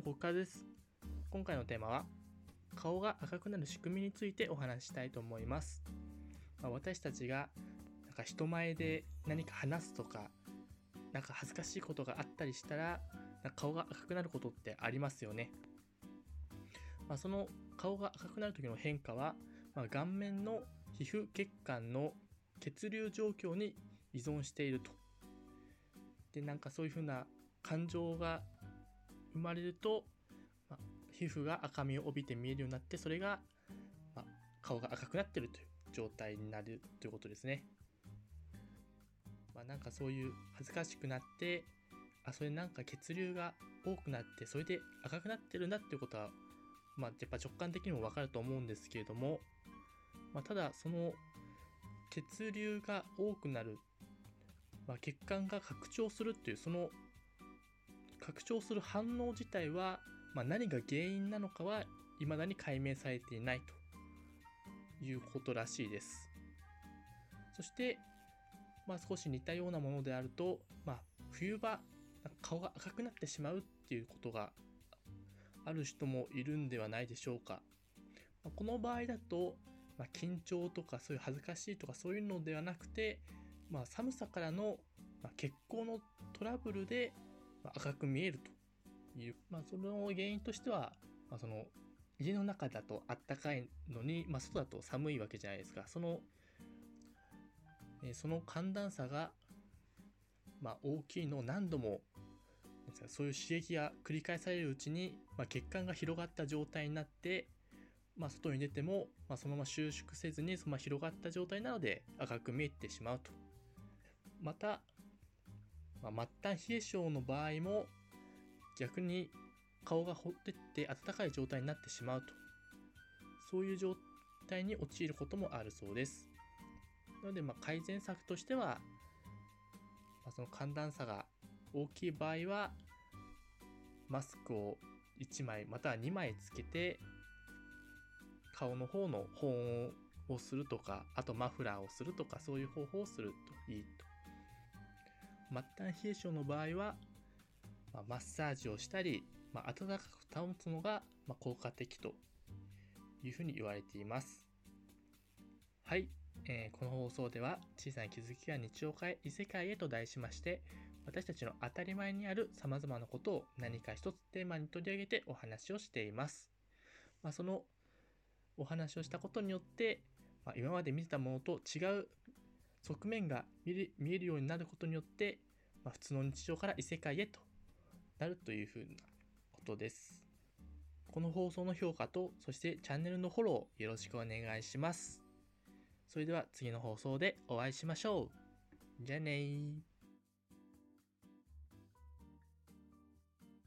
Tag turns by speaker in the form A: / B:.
A: もここからです。今回のテーマは、顔が赤くなる仕組みについてお話ししたいと思います。まあ、私たちが、なんか人前で何か話すとか、なんか恥ずかしいことがあったりしたら、顔が赤くなることってありますよね。まあ、その顔が赤くなる時の変化は、まあ、顔面の皮膚血管の血流状況に依存していると。で、なんかそういうふうな感情が生まれると、ま、皮膚が赤みを帯びて見えるようになって、それが、ま、顔が赤くなってるという状態になるということですね。まあ、なんかそういう恥ずかしくなって、あ、それなんか血流が多くなって、それで赤くなってるんだっていうことは、まあ、やっぱ直感的にもわかると思うんですけれども、ま、ただその血流が多くなる、ま、血管が拡張するっていうその拡張する反応自体は、まあ、何が原因なのかは未だに解明されていないということらしいです。そして、まあ、少し似たようなものであると、まあ、冬場顔が赤くなってしまうっていうことがある人もいるんではないでしょうか。まあ、この場合だと、まあ、緊張とかそういう恥ずかしいとかそういうのではなくて、まあ、寒さからの、ま血行のトラブルで赤く見えるという、まあ、その原因としては、まあ、その家の中だとあったかいのに、まあ、外だと寒いわけじゃないですか。その、えその寒暖差が、まあ、大きいのを何度もそういう刺激が繰り返されるうちに、まあ、血管が広がった状態になって、まあ、外に出ても、まあ、そのまま収縮せずにそのまま広がった状態なので赤く見えてしまうと。また、まあ、末端冷え性の場合も逆に顔がほってって暖かい状態になってしまうと。そういう状態に陥ることもあるそうです。なのでま改善策としては、まあ、その寒暖差が大きい場合はマスクを1枚または2枚つけて顔の方の保温をするとかあとマフラーをするとかそういう方法をするといいと末端冷え性の場合は、まあ、マッサージをしたり、まあ、暖かく保つのが、ま効果的というふうに言われています。はい、えー、この放送では小さな気づきが日常を変え異世界へと題しまして私たちの当たり前にある様々なことを何か一つテーマに取り上げてお話をしています。まあ、そのお話をしたことによって、まあ、今まで見てたものと違う側面が見えるようになることによって、まあ、普通の日常から異世界へとなるというふうなことです。この放送の評価と、そしてチャンネルのフォローよろしくお願いします。それでは次の放送でお会いしましょう。じゃあねー。